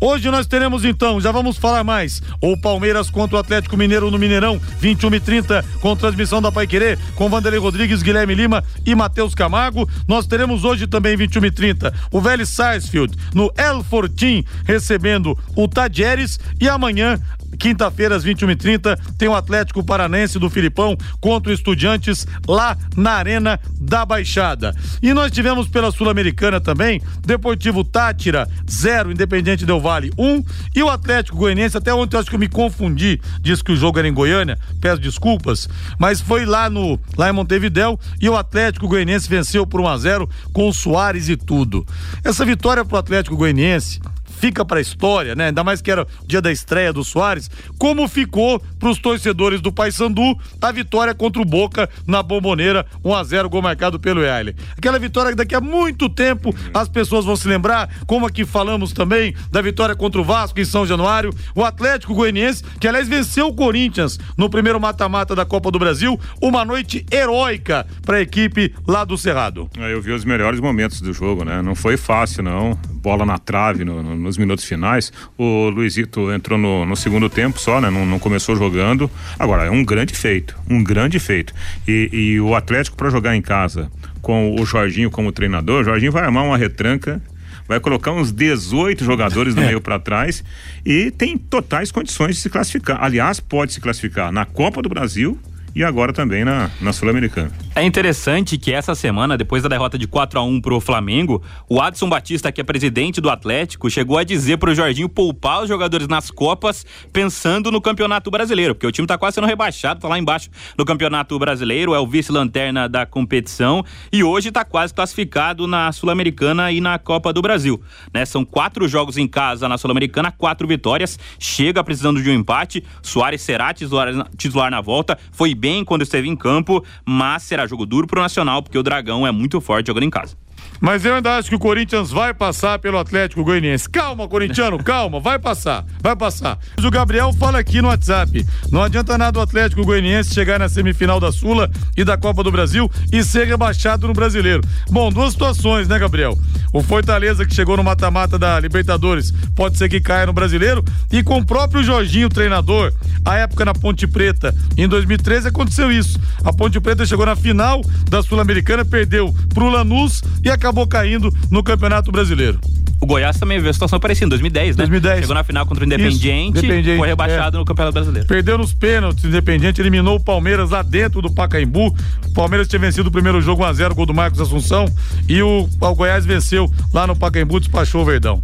Hoje nós teremos então, já vamos falar mais, o Palmeiras contra o Atlético Mineiro no Mineirão 20 21h30, com transmissão da Pai Querer, com Vanderlei Rodrigues, Guilherme Lima e Matheus Camargo. Nós teremos hoje também, 21h30, o Vélez Sarsfield no El Fortim, recebendo o Tadieres. E amanhã, Quinta-feira, às 21h30, tem o Atlético Paranense do Filipão contra o Estudiantes lá na Arena da Baixada. E nós tivemos pela Sul-Americana também, Deportivo Tátira, 0, Independente Del Vale, 1. Um, e o Atlético Goianiense, até ontem eu acho que eu me confundi, disse que o jogo era em Goiânia, peço desculpas, mas foi lá no lá em Montevidéu e o Atlético Goianiense venceu por 1 a 0 com Soares e tudo. Essa vitória pro Atlético Goianiense fica para a história, né? Ainda mais que era o dia da estreia do Soares, como ficou para os torcedores do Paysandu a vitória contra o Boca na Bomboneira, 1 a 0 gol marcado pelo Eile. Aquela vitória que daqui a muito tempo as pessoas vão se lembrar, como aqui falamos também da vitória contra o Vasco em São Januário, o Atlético Goianiense, que aliás venceu o Corinthians no primeiro mata-mata da Copa do Brasil, uma noite heróica para a equipe lá do Cerrado. É, Eu vi os melhores momentos do jogo, né? Não foi fácil, não. Bola na trave no- no- nos minutos finais. O Luizito entrou no, no segundo tempo só, né? Não, não começou jogando. Agora, é um grande feito. Um grande feito. E, e o Atlético, para jogar em casa com o Jorginho como treinador, o Jorginho vai armar uma retranca. Vai colocar uns 18 jogadores do meio para trás e tem totais condições de se classificar. Aliás, pode se classificar na Copa do Brasil e agora também na, na Sul-Americana. É interessante que essa semana, depois da derrota de 4 a 1 pro Flamengo, o Adson Batista, que é presidente do Atlético, chegou a dizer pro Jorginho poupar os jogadores nas Copas, pensando no Campeonato Brasileiro, porque o time tá quase sendo rebaixado, tá lá embaixo no Campeonato Brasileiro, é o vice-lanterna da competição e hoje tá quase classificado na Sul-Americana e na Copa do Brasil, né? São quatro jogos em casa na Sul-Americana, quatro vitórias, chega precisando de um empate, Soares será titular, titular na volta, foi bem quando esteve em campo, mas será jogo duro pro Nacional, porque o Dragão é muito forte jogando em casa. Mas eu ainda acho que o Corinthians vai passar pelo Atlético Goianiense. Calma, corintiano, calma, vai passar, vai passar. O Gabriel fala aqui no WhatsApp. Não adianta nada o Atlético Goianiense chegar na semifinal da Sula e da Copa do Brasil e ser rebaixado no Brasileiro. Bom, duas situações, né, Gabriel? O Fortaleza que chegou no mata-mata da Libertadores pode ser que caia no Brasileiro e com o próprio Jorginho, treinador, a época na Ponte Preta, em 2013 aconteceu isso. A Ponte Preta chegou na final da Sul-Americana, perdeu pro Lanús e acabou acabou caindo no Campeonato Brasileiro. O Goiás também viu a situação parecida em 2010, né? 2010. Chegou na final contra o Independiente, Independiente foi rebaixado é. no Campeonato Brasileiro. Perdeu nos pênaltis, Independiente eliminou o Palmeiras lá dentro do Pacaembu. O Palmeiras tinha vencido o primeiro jogo 1x0, gol do Marcos Assunção. E o, o Goiás venceu lá no Pacaembu, despachou o Verdão.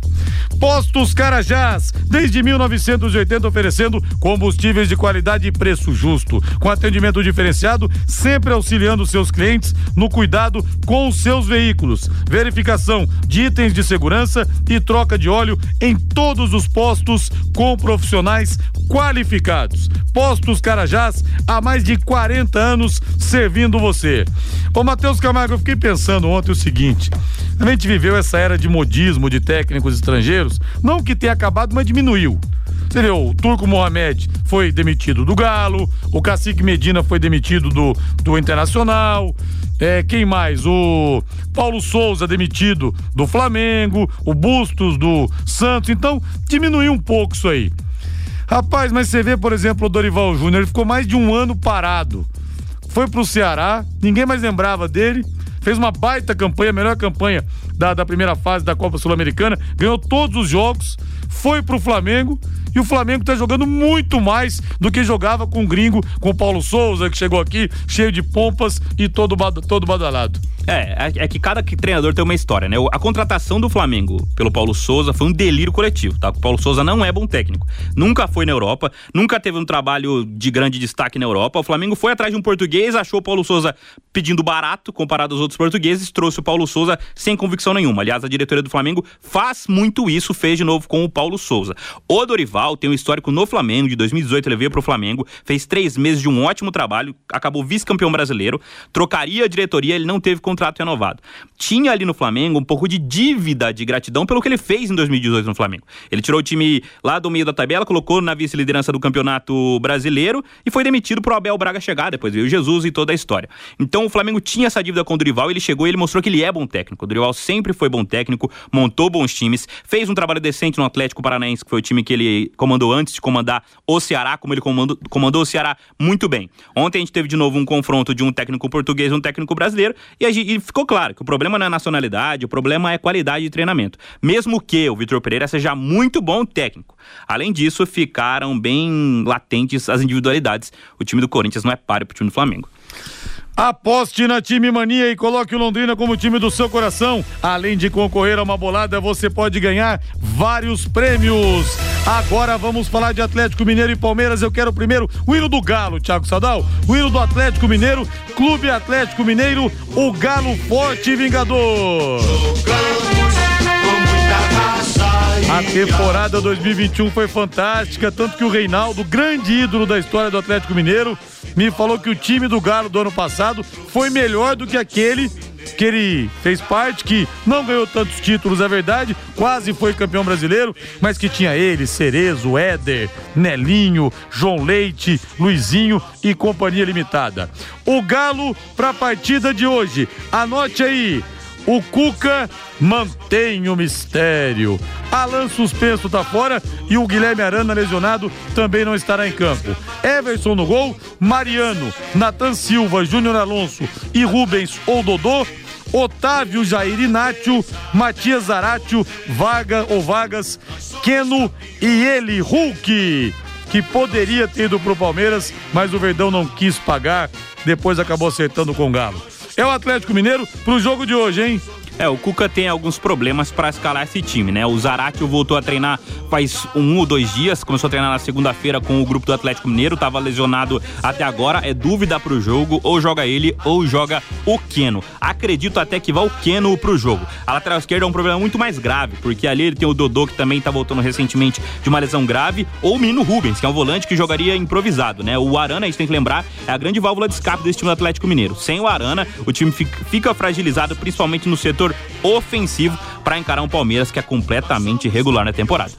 Postos Carajás, desde 1980 oferecendo combustíveis de qualidade e preço justo, com atendimento diferenciado, sempre auxiliando seus clientes no cuidado com os seus veículos. Verificação de itens de segurança e troca de óleo em todos os postos com profissionais qualificados. Postos Carajás há mais de 40 anos servindo você. Ô Matheus Camargo, eu fiquei pensando ontem o seguinte: a gente viveu essa era de modismo de técnicos estrangeiros, não que tenha acabado, mas diminuiu. Você vê, o Turco Mohamed foi demitido do Galo, o Cacique Medina foi demitido do, do Internacional. É, quem mais? O Paulo Souza demitido do Flamengo, o Bustos do Santos. Então, diminuiu um pouco isso aí. Rapaz, mas você vê, por exemplo, o Dorival Júnior, ele ficou mais de um ano parado. Foi pro Ceará, ninguém mais lembrava dele. Fez uma baita campanha, a melhor campanha da, da primeira fase da Copa Sul-Americana, ganhou todos os jogos, foi pro Flamengo e o Flamengo tá jogando muito mais do que jogava com o gringo, com o Paulo Souza, que chegou aqui cheio de pompas e todo, todo badalado. É, é que cada treinador tem uma história, né? A contratação do Flamengo pelo Paulo Souza foi um delírio coletivo, tá? O Paulo Souza não é bom técnico. Nunca foi na Europa, nunca teve um trabalho de grande destaque na Europa. O Flamengo foi atrás de um português, achou o Paulo Souza pedindo barato comparado aos outros portugueses, trouxe o Paulo Souza sem convicção nenhuma. Aliás, a diretoria do Flamengo faz muito isso, fez de novo com o Paulo Souza. O Dorival tem um histórico no Flamengo, de 2018 ele veio pro Flamengo, fez três meses de um ótimo trabalho, acabou vice-campeão brasileiro, trocaria a diretoria, ele não teve contrato renovado. Tinha ali no Flamengo um pouco de dívida de gratidão pelo que ele fez em 2018 no Flamengo. Ele tirou o time lá do meio da tabela, colocou na vice-liderança do Campeonato Brasileiro e foi demitido pro Abel Braga chegar, depois veio Jesus e toda a história. Então o Flamengo tinha essa dívida com o Dorival, ele chegou e ele mostrou que ele é bom técnico. O Dorival sempre foi bom técnico, montou bons times, fez um trabalho decente no Atlético Paranaense, que foi o time que ele comandou antes de comandar o Ceará, como ele comandou, comandou o Ceará muito bem. Ontem a gente teve de novo um confronto de um técnico português e um técnico brasileiro e, a, e ficou claro que o problema não é nacionalidade, o problema é qualidade de treinamento. Mesmo que o Vitor Pereira seja muito bom técnico. Além disso, ficaram bem latentes as individualidades. O time do Corinthians não é páreo pro time do Flamengo. Aposte na Time Mania e coloque o Londrina como time do seu coração. Além de concorrer a uma bolada, você pode ganhar vários prêmios. Agora vamos falar de Atlético Mineiro e Palmeiras. Eu quero primeiro o hino do Galo, Thiago Sadal. O hino do Atlético Mineiro, Clube Atlético Mineiro, o Galo Forte Vingador. A temporada 2021 foi fantástica, tanto que o Reinaldo, grande ídolo da história do Atlético Mineiro, me falou que o time do Galo do ano passado foi melhor do que aquele que ele fez parte, que não ganhou tantos títulos, é verdade, quase foi campeão brasileiro, mas que tinha ele, Cerezo, Éder, Nelinho, João Leite, Luizinho e companhia limitada. O Galo para a partida de hoje, anote aí, o Cuca mantém o mistério. Alan suspenso tá fora e o Guilherme Arana lesionado também não estará em campo. Everson no gol, Mariano, Natan Silva, Júnior Alonso e Rubens ou Dodô. Otávio Jair Inácio, Matias Zaratio, Vaga ou Vagas, Keno e ele, Hulk, que poderia ter ido pro Palmeiras, mas o Verdão não quis pagar, depois acabou acertando com o Galo. É o Atlético Mineiro pro jogo de hoje, hein? É, o Cuca tem alguns problemas para escalar esse time, né? O Zarate voltou a treinar faz um ou dois dias, começou a treinar na segunda-feira com o grupo do Atlético Mineiro, estava lesionado até agora, é dúvida pro jogo, ou joga ele ou joga o Keno. Acredito até que vá o Keno pro jogo. A lateral esquerda é um problema muito mais grave, porque ali ele tem o Dodô que também tá voltando recentemente de uma lesão grave, ou o Menino Rubens, que é um volante que jogaria improvisado, né? O Arana, a gente tem que lembrar, é a grande válvula de escape desse time do Atlético Mineiro. Sem o Arana, o time fica fragilizado, principalmente no setor jogador ofensivo para encarar um Palmeiras que é completamente irregular na temporada.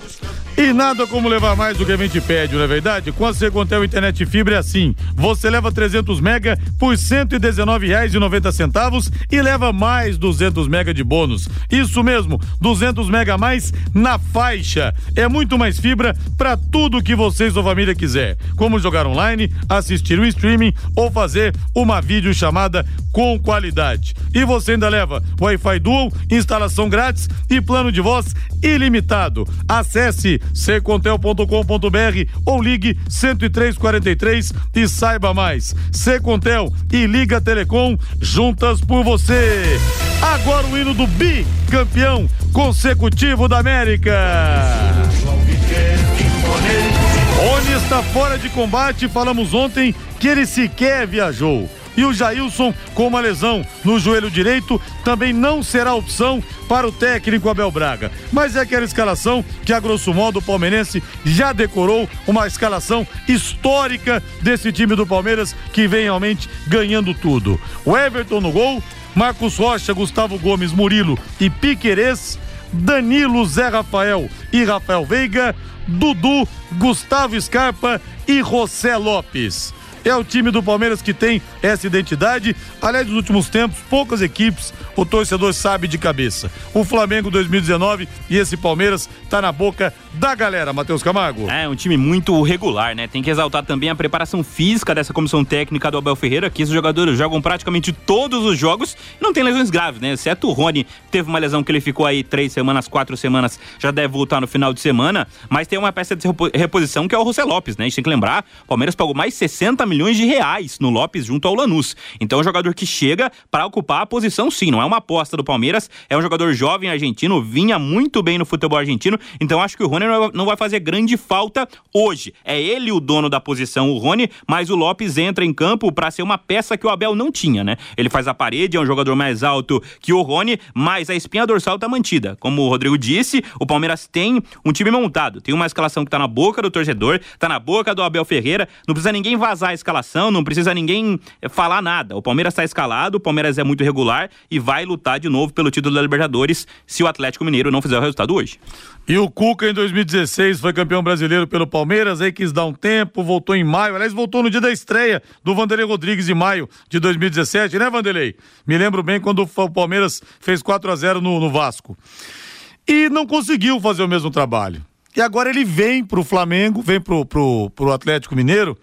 E nada como levar mais do que a gente pede, não é verdade? Com a Secontel Internet Fibra é assim. Você leva 300 mega por R$ 119,90 e leva mais 200 mega de bônus. Isso mesmo, 200 mega a mais na faixa. É muito mais fibra para tudo que você e sua família quiser. Como jogar online, assistir um streaming ou fazer uma videochamada com qualidade. E você ainda leva Wi-Fi Dual, instalação grátis e plano de voz ilimitado. Acesse secontel.com.br ou ligue 10343 e saiba mais. Secontel e Liga Telecom juntas por você. Agora o hino do bicampeão consecutivo da América. Rony está fora de combate. Falamos ontem que ele sequer viajou. E o Jailson, com uma lesão no joelho direito, também não será opção para o técnico Abel Braga. Mas é aquela escalação que, a grosso modo, o palmeirense já decorou uma escalação histórica desse time do Palmeiras que vem realmente ganhando tudo. O Everton no gol, Marcos Rocha, Gustavo Gomes, Murilo e Piquerez, Danilo, Zé Rafael e Rafael Veiga, Dudu, Gustavo Scarpa e José Lopes. É o time do Palmeiras que tem essa identidade. Aliás, nos últimos tempos, poucas equipes o torcedor sabe de cabeça. O Flamengo 2019 e esse Palmeiras tá na boca da galera, Matheus Camargo. É, um time muito regular, né? Tem que exaltar também a preparação física dessa comissão técnica do Abel Ferreira, que esses jogadores jogam praticamente todos os jogos e não tem lesões graves, né? Exceto o Rony, teve uma lesão que ele ficou aí três semanas, quatro semanas, já deve voltar no final de semana, mas tem uma peça de reposição que é o José Lopes, né? A gente tem que lembrar, o Palmeiras pagou mais 60 milhões de reais no Lopes junto ao Lanús. Então é um jogador que chega para ocupar a posição sim, não é uma aposta do Palmeiras, é um jogador jovem argentino, vinha muito bem no futebol argentino, então acho que o Rony não vai fazer grande falta hoje. É ele o dono da posição, o Rony, mas o Lopes entra em campo para ser uma peça que o Abel não tinha, né? Ele faz a parede, é um jogador mais alto que o Rony, mas a espinha dorsal tá mantida. Como o Rodrigo disse, o Palmeiras tem um time montado, tem uma escalação que tá na boca do torcedor, tá na boca do Abel Ferreira, não precisa ninguém vazar a escalação, não precisa ninguém eh, falar nada. O Palmeiras tá escalado, o Palmeiras é muito regular e vai lutar de novo pelo título da Libertadores se o Atlético Mineiro não fizer o resultado hoje. E o Cuca em 2016 foi campeão brasileiro pelo Palmeiras, aí quis dar um tempo, voltou em maio, aliás, voltou no dia da estreia do Vanderlei Rodrigues em maio de 2017, né, Vanderlei? Me lembro bem quando o Palmeiras fez 4 a 0 no, no Vasco. E não conseguiu fazer o mesmo trabalho. E agora ele vem pro Flamengo, vem pro, pro, pro Atlético Mineiro,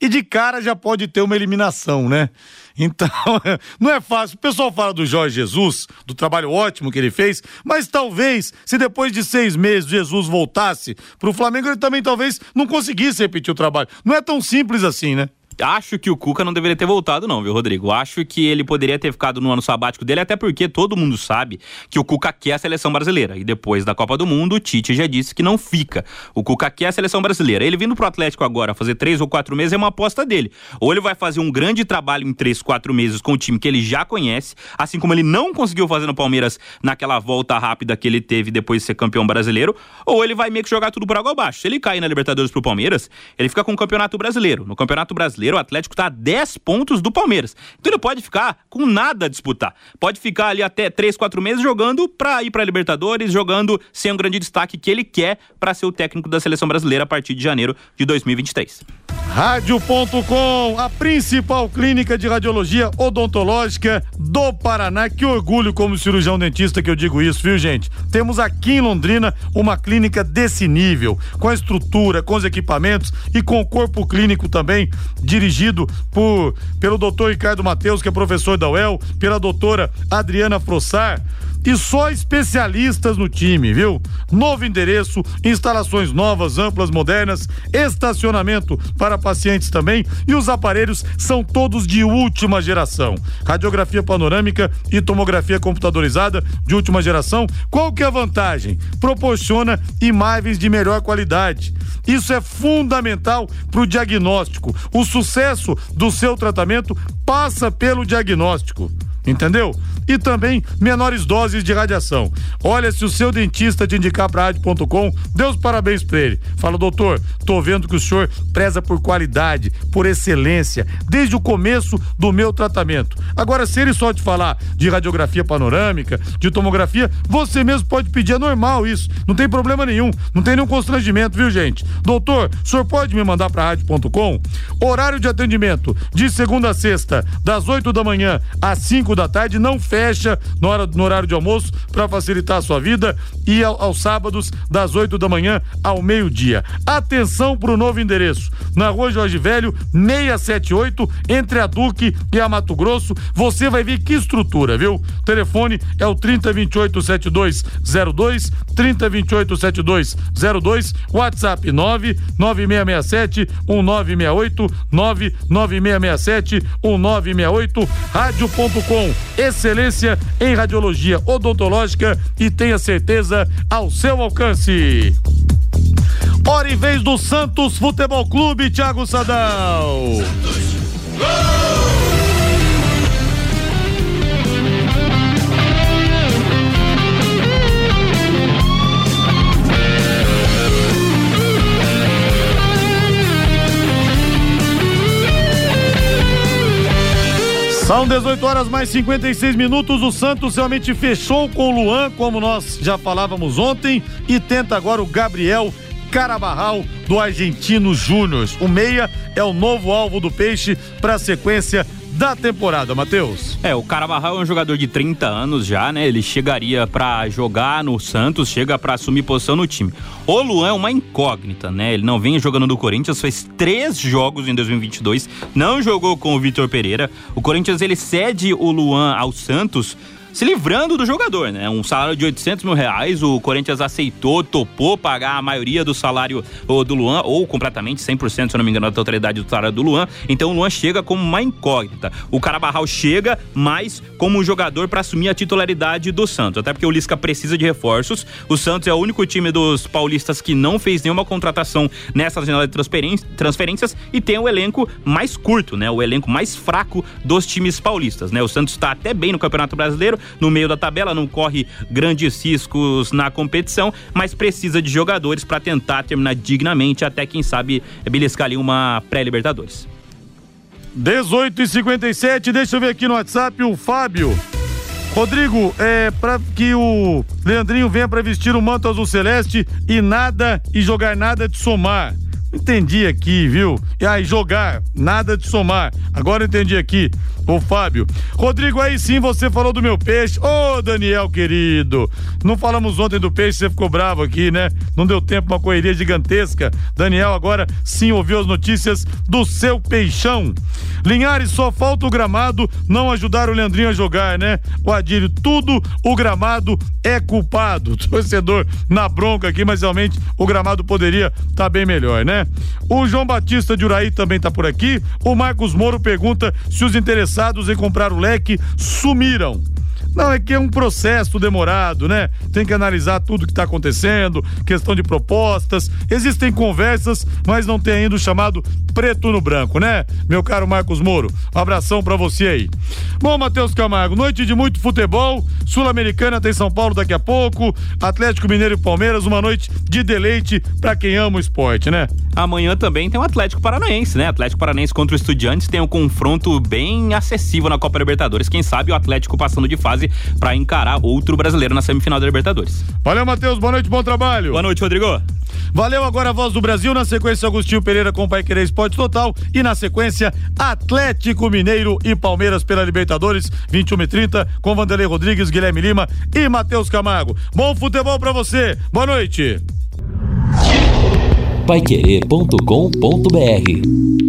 e de cara já pode ter uma eliminação, né? Então, não é fácil. O pessoal fala do Jorge Jesus, do trabalho ótimo que ele fez, mas talvez, se depois de seis meses Jesus voltasse para o Flamengo, ele também talvez não conseguisse repetir o trabalho. Não é tão simples assim, né? Acho que o Cuca não deveria ter voltado, não, viu, Rodrigo? Acho que ele poderia ter ficado no ano sabático dele, até porque todo mundo sabe que o Cuca quer a seleção brasileira. E depois da Copa do Mundo, o Tite já disse que não fica. O Cuca quer a seleção brasileira. Ele vindo pro Atlético agora fazer três ou quatro meses é uma aposta dele. Ou ele vai fazer um grande trabalho em três, quatro meses com o time que ele já conhece, assim como ele não conseguiu fazer no Palmeiras naquela volta rápida que ele teve depois de ser campeão brasileiro, ou ele vai meio que jogar tudo por água abaixo. Se ele cair na Libertadores pro Palmeiras, ele fica com o Campeonato Brasileiro. No Campeonato Brasileiro, o Atlético está a 10 pontos do Palmeiras. Então ele pode ficar com nada a disputar. Pode ficar ali até 3, 4 meses jogando para ir para Libertadores, jogando sem um grande destaque que ele quer para ser o técnico da seleção brasileira a partir de janeiro de 2023. Rádio.com, a principal clínica de radiologia odontológica do Paraná. Que orgulho como cirurgião dentista que eu digo isso, viu, gente? Temos aqui em Londrina uma clínica desse nível, com a estrutura, com os equipamentos e com o corpo clínico também, dirigido por pelo doutor Ricardo Mateus, que é professor da UEL, pela doutora Adriana Frossar e só especialistas no time, viu? Novo endereço, instalações novas, amplas, modernas, estacionamento para pacientes também e os aparelhos são todos de última geração. Radiografia panorâmica e tomografia computadorizada de última geração. Qual que é a vantagem? Proporciona imagens de melhor qualidade. Isso é fundamental para o diagnóstico. O sucesso do seu tratamento passa pelo diagnóstico. Entendeu? E também menores doses de radiação. Olha, se o seu dentista te indicar para rádio.com, dê os parabéns para ele. Fala, doutor, tô vendo que o senhor preza por qualidade, por excelência, desde o começo do meu tratamento. Agora, se ele só te falar de radiografia panorâmica, de tomografia, você mesmo pode pedir, é normal isso, não tem problema nenhum, não tem nenhum constrangimento, viu, gente? Doutor, o senhor pode me mandar para rádio.com? Horário de atendimento de segunda a sexta, das 8 da manhã às 5 da tarde, não fecha no, hora, no horário de almoço para facilitar a sua vida e ao, aos sábados, das 8 da manhã ao meio-dia. Atenção para o novo endereço, na rua Jorge Velho, 678, entre a Duque e a Mato Grosso. Você vai ver que estrutura, viu? O telefone é o 3028 7202, 3028 7202, WhatsApp 99667 1968, 99667 1968, rádio.com. Excelência em radiologia odontológica e tenha certeza ao seu alcance. Hora e vez do Santos Futebol Clube, Thiago Sadal. Santos. São 18 horas mais 56 minutos. O Santos realmente fechou com o Luan, como nós já falávamos ontem, e tenta agora o Gabriel Carabarral do Argentino Júnior. O meia é o novo alvo do Peixe para a sequência da temporada, Matheus. É, o Carabarral é um jogador de 30 anos já, né? Ele chegaria para jogar no Santos, chega para assumir posição no time. O Luan é uma incógnita, né? Ele não vem jogando no Corinthians, fez três jogos em 2022, não jogou com o Vitor Pereira. O Corinthians ele cede o Luan ao Santos se livrando do jogador, né? Um salário de 800 mil reais, o Corinthians aceitou, topou pagar a maioria do salário do Luan, ou completamente, 100%, se eu não me engano, da totalidade do salário do Luan. Então o Luan chega como uma incógnita. O Carabarral chega mais como um jogador para assumir a titularidade do Santos, até porque o Lisca precisa de reforços. O Santos é o único time dos paulistas que não fez nenhuma contratação nessa janela de transferências e tem o elenco mais curto, né? O elenco mais fraco dos times paulistas, né? O Santos está até bem no Campeonato Brasileiro, no meio da tabela, não corre grandes riscos na competição, mas precisa de jogadores para tentar terminar dignamente, até quem sabe beliscar ali uma pré-Libertadores. 18 e 57 deixa eu ver aqui no WhatsApp o Fábio. Rodrigo, é para que o Leandrinho venha para vestir o manto azul celeste e nada e jogar nada de somar. Entendi aqui, viu? E aí, jogar, nada de somar. Agora entendi aqui. Ô, Fábio. Rodrigo, aí sim você falou do meu peixe. Ô, Daniel, querido. Não falamos ontem do peixe, você ficou bravo aqui, né? Não deu tempo, uma correria gigantesca. Daniel agora sim ouviu as notícias do seu peixão. Linhares, só falta o gramado não ajudar o Leandrinho a jogar, né? O Adílio, tudo o gramado é culpado. Torcedor na bronca aqui, mas realmente o gramado poderia estar tá bem melhor, né? O João Batista de Uraí também tá por aqui. O Marcos Moro pergunta se os interessados em comprar o leque sumiram. Não, é que é um processo demorado, né? Tem que analisar tudo que está acontecendo, questão de propostas. Existem conversas, mas não tem ainda o chamado preto no branco, né? Meu caro Marcos Moro, um abração para você aí. Bom, Matheus Camargo, noite de muito futebol. Sul-Americana tem São Paulo daqui a pouco. Atlético Mineiro e Palmeiras, uma noite de deleite para quem ama o esporte, né? Amanhã também tem o Atlético Paranaense, né? Atlético Paranaense contra o Estudiantes tem um confronto bem acessível na Copa Libertadores. Quem sabe o Atlético passando de fase para encarar outro brasileiro na semifinal da Libertadores. Valeu, Matheus. Boa noite, bom trabalho. Boa noite, Rodrigo. Valeu agora a voz do Brasil, na sequência Agostinho Pereira com o Pai Querer Esporte Total e na sequência Atlético Mineiro e Palmeiras pela Libertadores, 21 e 30 com Vanderlei Rodrigues, Guilherme Lima e Matheus Camargo. Bom futebol para você. Boa noite. Paiquerê.com.br